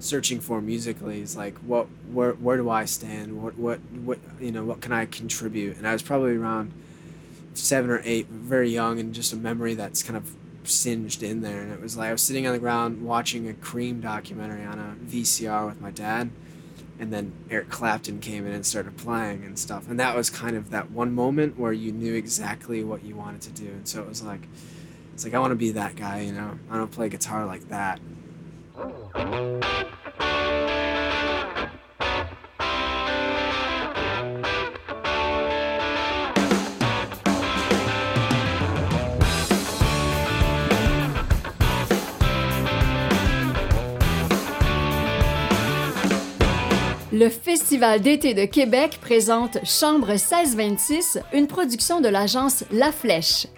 searching for musically is like what where where do I stand? What what what you know what can I contribute? And I was probably around seven or eight, very young, and just a memory that's kind of singed in there. And it was like I was sitting on the ground watching a Cream documentary on a VCR with my dad, and then Eric Clapton came in and started playing and stuff. And that was kind of that one moment where you knew exactly what you wanted to do. And so it was like, it's like I want to be that guy, you know. I to play guitar like that. Le Festival d'été de Québec présente Chambre 1626, une production de l'agence La Flèche.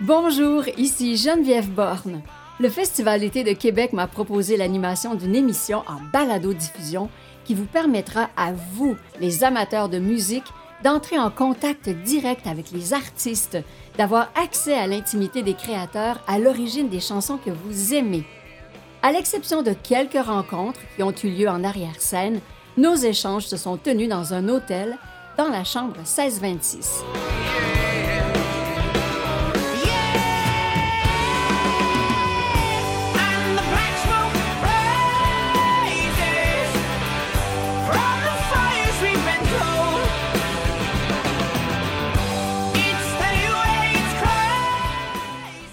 Bonjour, ici Geneviève Borne. Le Festival d'été de Québec m'a proposé l'animation d'une émission en balado-diffusion qui vous permettra à vous, les amateurs de musique, d'entrer en contact direct avec les artistes, d'avoir accès à l'intimité des créateurs à l'origine des chansons que vous aimez. À l'exception de quelques rencontres qui ont eu lieu en arrière-scène, nos échanges se sont tenus dans un hôtel dans la chambre 1626.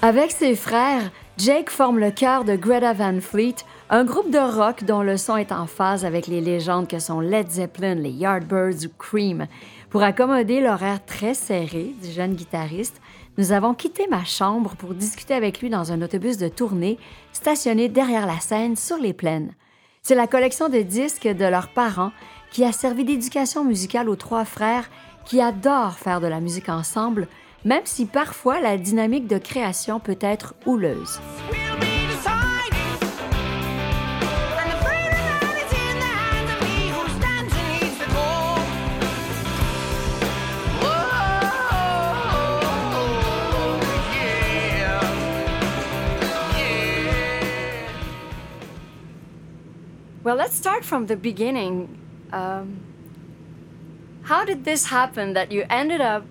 Avec ses frères, Jake forme le chœur de Greta Van Fleet, un groupe de rock dont le son est en phase avec les légendes que sont Led Zeppelin, les Yardbirds ou Cream. Pour accommoder l'horaire très serré du jeune guitariste, nous avons quitté ma chambre pour discuter avec lui dans un autobus de tournée stationné derrière la scène sur les plaines. C'est la collection de disques de leurs parents qui a servi d'éducation musicale aux trois frères qui adorent faire de la musique ensemble, même si parfois la dynamique de création peut être houleuse. Well, let's start from the beginning. Um, how did this happen that you ended up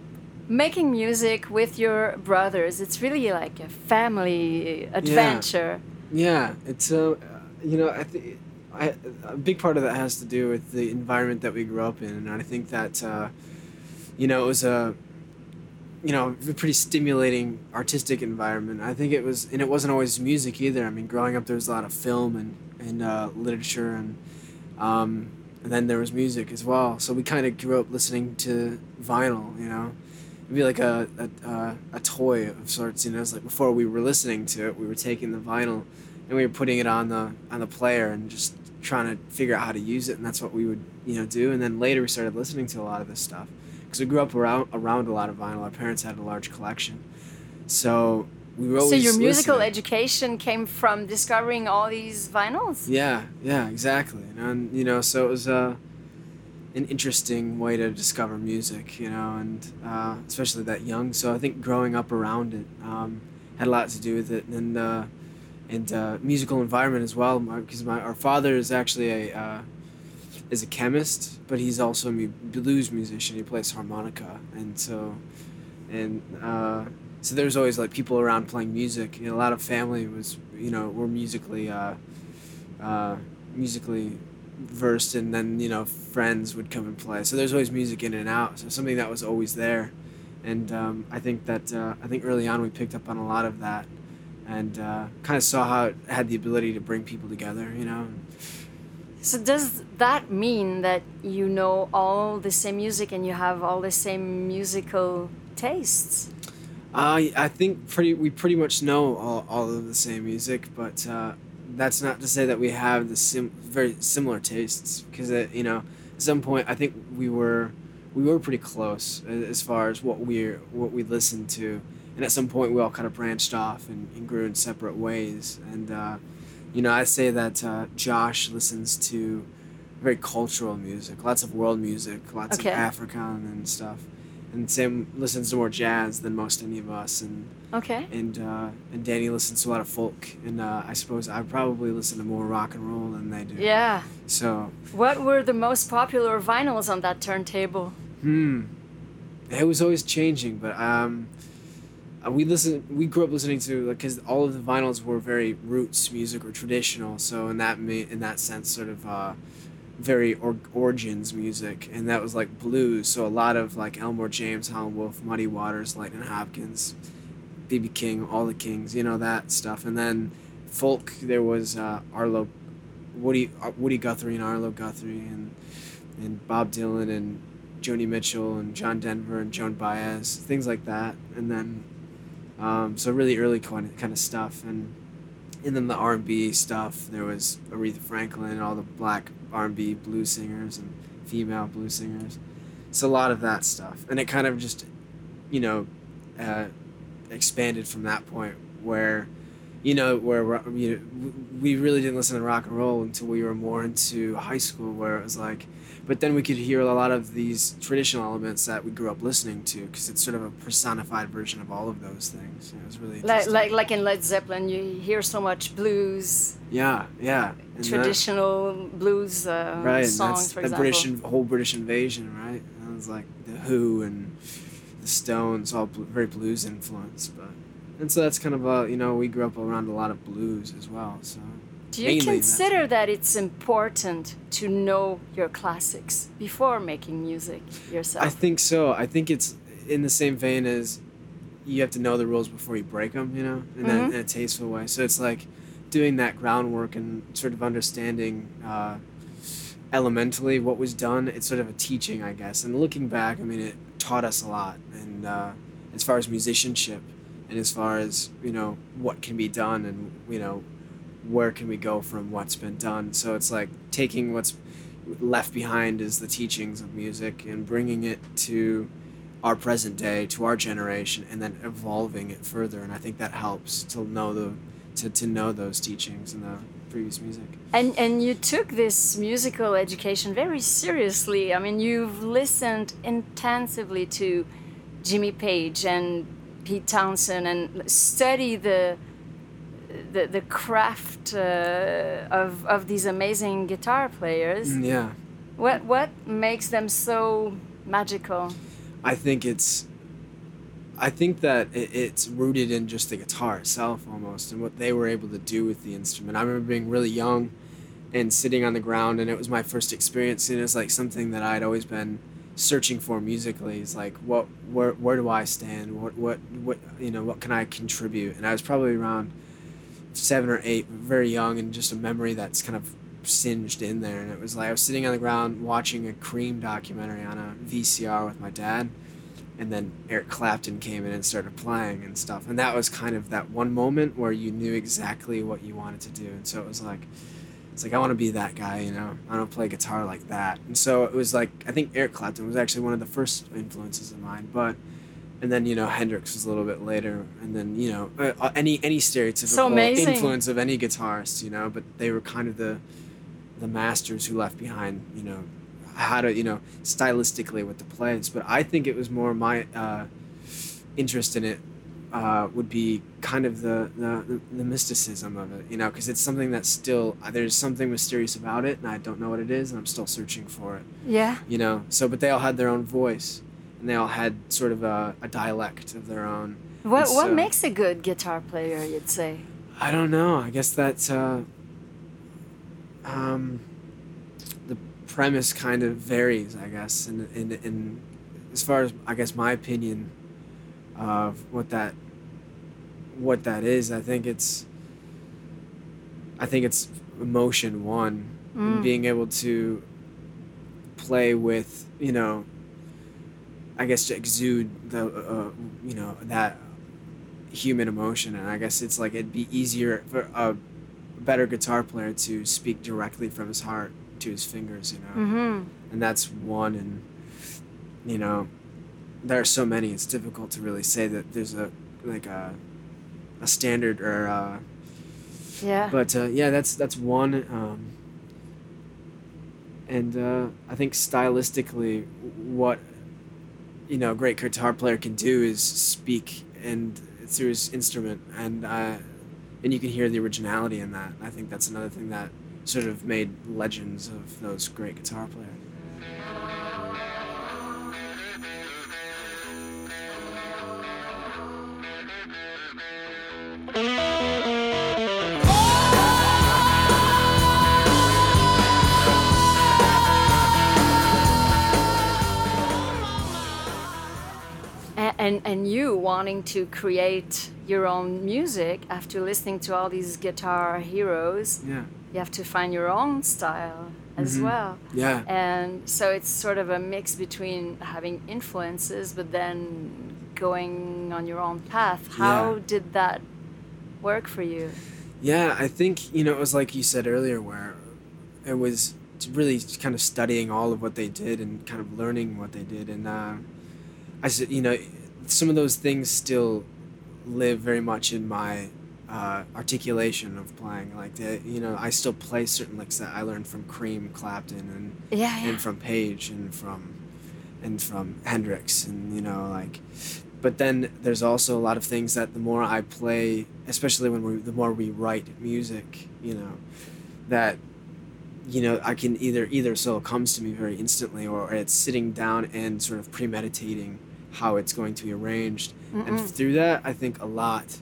making music with your brothers? It's really like a family adventure. Yeah, yeah it's a, uh, you know, I think a big part of that has to do with the environment that we grew up in, and I think that, uh, you know, it was a, you know, a pretty stimulating artistic environment. I think it was, and it wasn't always music either. I mean, growing up, there was a lot of film and and uh, literature, and, um, and then there was music as well. So we kind of grew up listening to vinyl, you know. It'd be like a, a, uh, a toy of sorts, you know. It's like before we were listening to it, we were taking the vinyl and we were putting it on the on the player and just trying to figure out how to use it, and that's what we would you know do. And then later we started listening to a lot of this stuff because we grew up around around a lot of vinyl. Our parents had a large collection, so we were so your musical listening. education came from discovering all these vinyls yeah yeah exactly and you know so it was uh, an interesting way to discover music you know and uh, especially that young. So i think growing up around it um, had a lot to do with it. And uh, and uh, musical environment as well. Because my, our father is actually a uh, is a chemist but he's also a blues musician. He plays harmonica. And so and uh, so there's always like people around playing music. Know, a lot of family was you know were musically uh, musically versed, and then you know friends would come and play. So there's always music in and out. So something that was always there, and um, I think that uh, I think early on we picked up on a lot of that, and uh, kind of saw how it had the ability to bring people together. You know. So does that mean that you know all the same music and you have all the same musical tastes? Uh, I think pretty we pretty much know all, all of the same music, but uh, that's not to say that we have the sim- very similar tastes. Because you know, at some point, I think we were we were pretty close as far as what we what we listened to, and at some point, we all kind of branched off and, and grew in separate ways. And uh, you know, I say that uh, Josh listens to very cultural music, lots of world music, lots okay. of African and stuff and Sam listens to more jazz than most any of us, and Okay. and uh, and Danny listens to a lot of folk, and uh, I suppose I probably listen to more rock and roll than they do. Yeah. So, What were the most popular vinyls on that turntable? hmm, it was always changing, but um, uh, we listen. We grew up listening to because all of the vinyls were very roots music or traditional. So in that in that sense, sort of. Uh, very or- origins music, and that was like blues. So a lot of like Elmore James, Howlin' Wolf, Muddy Waters, Lightning Hopkins, BB King, all the Kings, you know that stuff. And then folk, there was uh, Arlo, Woody uh, Woody Guthrie and Arlo Guthrie, and and Bob Dylan and Joni Mitchell and John Denver and Joan Baez, things like that. And then um, so really early kind of stuff and. And then the R and B stuff. There was Aretha Franklin and all the black R and B blues singers and female blues singers. It's a lot of that stuff, and it kind of just, you know, uh, expanded from that point where, you know, where you know, we really didn't listen to rock and roll until we were more into high school, where it was like, but then we could hear a lot of these traditional elements that we grew up listening to because it's sort of a personified version of all of those things. It was really Like, like, like in Led Zeppelin, you hear so much blues, yeah, yeah, And that- traditional blues uh, right songs, that's for the example. british whole british invasion right and it was like the who and the stones all very blues influenced but and so that's kind of a you know we grew up around a lot of blues as well so Do you mainly consider that it's important to know your classics before making music yourself? i think so. I think it's in the same vein as you have to know the rules before you break them you know in, Mhm. a, in a tasteful way. So it's like doing that groundwork and sort of understanding uh, elementally what was done. It's sort of a teaching i guess. And looking back i mean it taught us a lot. And uh, as far as musicianship and as far as you know what can be done and you know where can we go from what's been done. So it's like taking what's left behind is the teachings of music and bringing it to our present day to our generation and then evolving it further. And i think that helps to know the to, to know those teachings in the previous music. And and you took this musical education very seriously. I mean, you've listened intensively to Jimmy Page and Pete Townshend and study the the, the craft uh, of, of these amazing guitar players. Mm, yeah What what makes them so magical? I think it's I think that it, it's rooted in just the guitar itself almost and what they were able to do with the instrument. I remember being really young and sitting on the ground and it was my first experience and it was like something that I'd always been searching for musically. is like what where where do I stand? What what what you know, what can I contribute? And I was probably around seven or eight, very young and just a memory that's kind of singed in there and it was like I was sitting on the ground watching a Cream documentary on a VCR with my dad and then Eric Clapton came in and started playing and stuff. And that was kind of that one moment where you knew exactly what you wanted to do. And so it was like, it's like I want to be that guy, you know. I want to play guitar like that. And so it was like I think Eric Clapton was actually one of the first influences of mine, but and then you know Hendrix was a little bit later, and then you know uh, uh, any any stereotypical So influence of any guitarist, you know. But they were kind of the the masters who left behind, you know, how to you know stylistically with the plays but i think it was more my uh, interest in it uh, would be kind of the, the the mysticism of it you know because it's something that's still there's something mysterious about it and i don't know what it is and i'm still searching for it Yeah. you know so but they all had their own voice and they all had sort of a, a dialect of their own What And what makes a good guitar player? You'd say. I don't know. I guess that uh, um, the premise kind of varies. I guess, in, in in as far as I guess my opinion of what that what that is. I think it's I think it's emotion one, Mm. being able to play with you know. I guess to exude the uh, you know that human emotion and i guess it's like it'd be easier for a better guitar player to speak directly from his heart to his fingers you know Mm-hmm. and that's one and you know there are so many it's difficult to really say that there's a like a a standard or uh Yeah. but uh, yeah that's that's one um and uh i think stylistically what you know a great guitar player can do is speak and through his instrument and uh, and you can hear the originality in that. I think that's another thing that sort of made legends of those great guitar players. And and you wanting to create your own music after listening to all these guitar heroes Yeah. you have to find your own style as Mhm. well Yeah. and so it's sort of a mix between having influences but then going on your own path how Yeah. did that work for you Yeah, I think you know it was like you said earlier, where it was really kind of studying all of what they did and kind of learning what they did, and uh, I said, you know, some of those things still live very much in my uh, articulation of playing. Like, the, you know, I still play certain licks that I learned from Cream, Clapton, and yeah, yeah. and from Page and from and from Hendrix and you know like but then there's also a lot of things that the more I play especially when we the more we write music you know that you know I can either either solo comes to me very instantly or it's sitting down and sort of premeditating how it's going to be arranged. And Mm-mm. through that I think a lot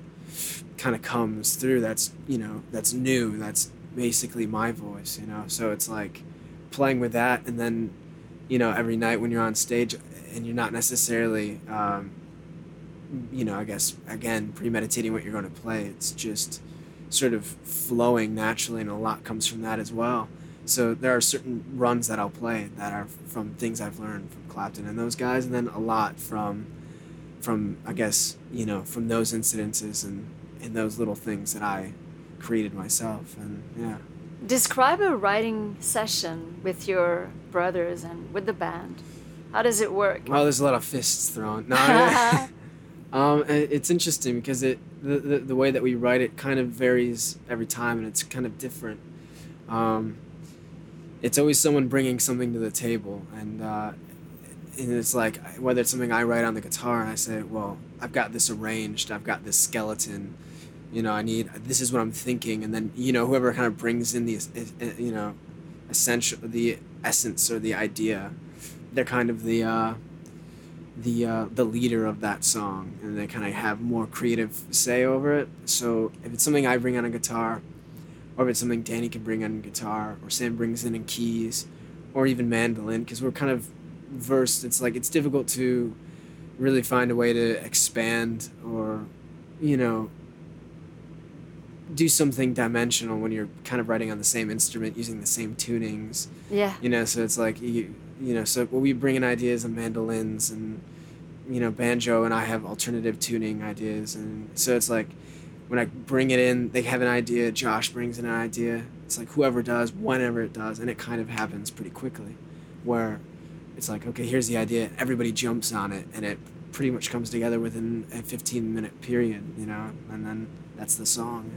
kind of comes through. That's you know that's new. That's basically my voice you know? So it's like playing with that and then you know every night when you're on stage and you're not necessarily um, you know i guess again premeditating what you're going to play it's just sort of flowing naturally and a lot comes from that as well so there are certain runs that i'll play that are from things i've learned from clapton and those guys and then a lot from from i guess you know from those incidences and and those little things that i created myself and yeah describe a writing session with your brothers and with the band how does it work Well, there's a lot of fists thrown. No, I- um, it's interesting because it the, the the way that we write it kind of varies every time, and it's kind of different. Um, it's always someone bringing something to the table, and uh, and it's like whether it's something I write on the guitar, and I say, well, I've got this arranged, I've got this skeleton. You know, I need this is what I'm thinking, and then you know whoever kind of brings in the you know essential the essence or the idea they're kind of the uh, the uh, the leader of that song, and they kind of have more creative say over it. So if it's something I bring on a guitar, or if it's something Danny can bring on guitar, or Sam brings in in keys, or even mandolin, because we're kind of versed. It's like it's difficult to really find a way to expand or, you know, do something dimensional when you're kind of writing on the same instrument using the same tunings. Yeah. You know so it's like you you know so we bring in ideas of mandolins and you know banjo and i have alternative tuning ideas. And so it's like when i bring it in they have an idea josh brings in an idea. It's like whoever does whenever it does and it kind of happens pretty quickly where it's like okay here's the idea everybody jumps on it and it pretty much comes together within a 15 minute period you know and then that's the song.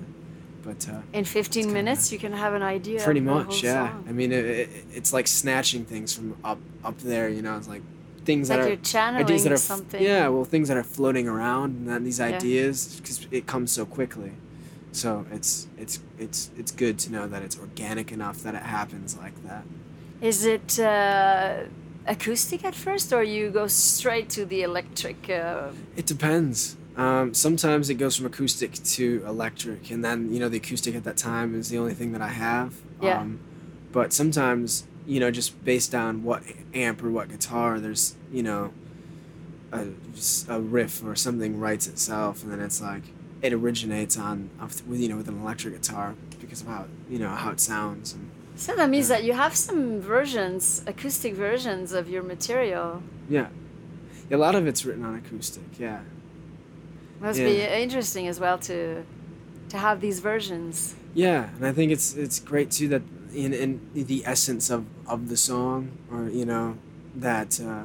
But uh, in 15 minutes you can have an idea pretty much yeah. song. i mean it, it, it's like snatching things from up up there you know it's like things like that are channeling ideas that are something yeah well things that are floating around and then these Yeah. ideas because it comes so quickly so it's it's it's it's good to know that it's organic enough that it happens like that Is it uh, acoustic at first, or you go straight to the electric? Uh, It depends. Um, sometimes it goes from acoustic to electric, and then you know the acoustic at that time is the only thing that I have. Yeah. Um, but sometimes you know just based on what amp or what guitar, there's you know a, a riff or something writes itself, and then it's like it originates on with you know with an electric guitar because of how you know how it sounds. And, so that means Yeah. that you have some versions, acoustic versions of your material. yeah, a lot of it's written on acoustic. Yeah. Must Yeah. be interesting as well to to have these versions. Yeah, and I think it's it's great too that in in the essence of of the song, or you know, that uh,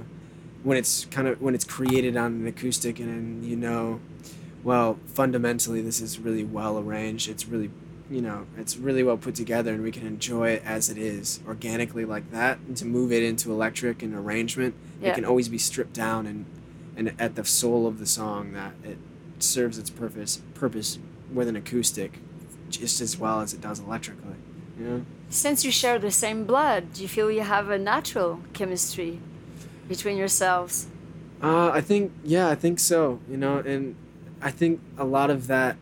when it's kind of when it's created on an acoustic, and then you know, well, fundamentally this is really well arranged. It's really you know, it's really well put together and we can enjoy it as it is, organically like that. And to move it into electric and arrangement, Yeah. it can always be stripped down and, and at the soul of the song that it serves its purpose purpose with an acoustic just as well as it does electrically. You know? Since you share the same blood, do you feel you have a natural chemistry between yourselves? Uh, I think yeah, I think so. You know, and I think a lot of that,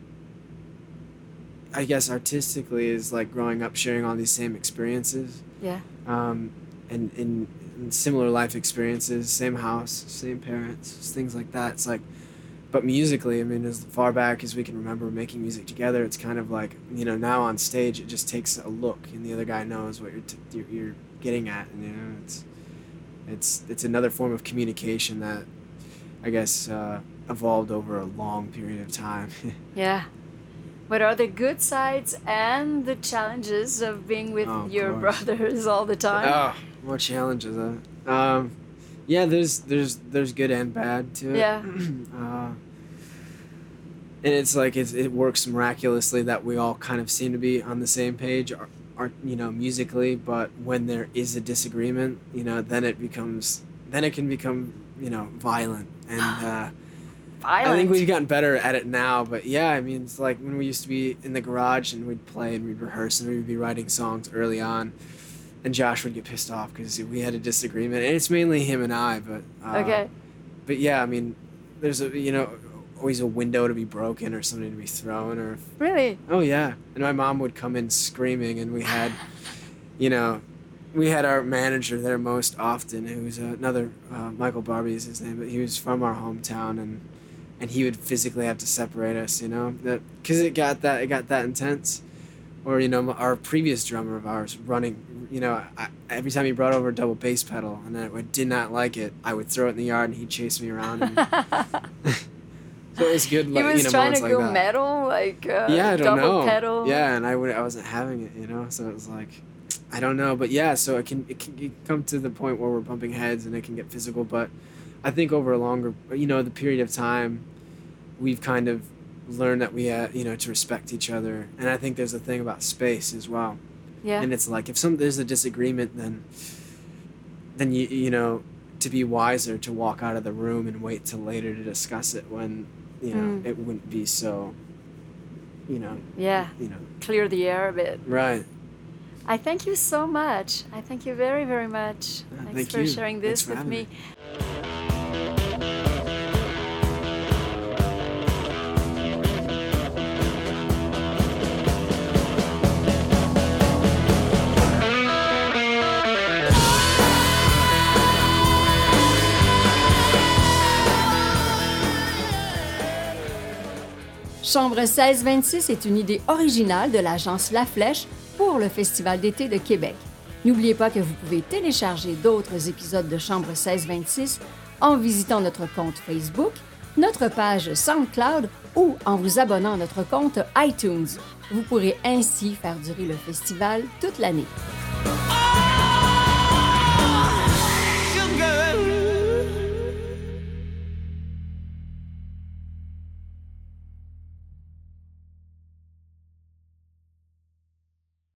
I guess, artistically is like growing up sharing all these same experiences, Yeah. um, and in, in similar life experiences, same house, same parents, things like that. It's like, but musically, I mean, as far back as we can remember making music together, it's kind of like you know now on stage it just takes a look, and the other guy knows what you're t- you're, you're getting at, and you know it's it's it's another form of communication that I guess uh, evolved over a long period of time. Yeah. What are the good sides and the challenges of being with Oh, of your course. brothers all the time? oh, more challenges. Huh? Um, yeah, there's there's there's good and bad to it. Yeah. uh, and it's like it's, it works miraculously that we all kind of seem to be on the same page, or, or you know, musically. But when there is a disagreement, you know, then it becomes then it can become you know violent and. Uh, Violent. I think we've gotten better at it now, but yeah, I mean, it's like when we used to be in the garage and we'd play and we'd rehearse and we'd be writing songs early on, and Josh would get pissed off because we had a disagreement, and it's mainly him and I, but uh, okay. But yeah, I mean, there's a you know always a window to be broken or something to be thrown or Really? oh yeah, and my mom would come in screaming, and we had, you know. We had our manager there most often, who was another uh, Michael Barbie is his name, but he was from our hometown, and and he would physically have to separate us, you know, that because it got that it got that intense. Or you know, our previous drummer of ours running, you know, I, every time he brought over a double bass pedal and I did not like it, I would throw it in the yard and he'd chase me around. And, so it was good. he was you know, trying to like go that. metal, like uh, yeah, I don't double know. pedal. Yeah, and I would I wasn't having it, you know. So it was like, I don't know, but yeah. So it can it can come to the point where we're bumping heads and it can get physical. But I think over a longer, you know, the period of time, we've kind of learned that we, uh, you know, to respect each other. And I think there's a thing about space as well. Yeah. And it's like if some there's a disagreement, then then you you know to be wiser to walk out of the room and wait till later to discuss it when you know Mm. it wouldn't be so you know yeah. you know Clear the air a bit. right I thank you so much. I thank you very, very much. Yeah, Thanks thank for you. sharing Thanks this for with me. me. Chambre 1626 est une idée originale de l'agence La Flèche pour le Festival d'été de Québec. N'oubliez pas que vous pouvez télécharger d'autres épisodes de Chambre 1626 en visitant notre compte Facebook, notre page SoundCloud ou en vous abonnant à notre compte iTunes. Vous pourrez ainsi faire durer le festival toute l'année.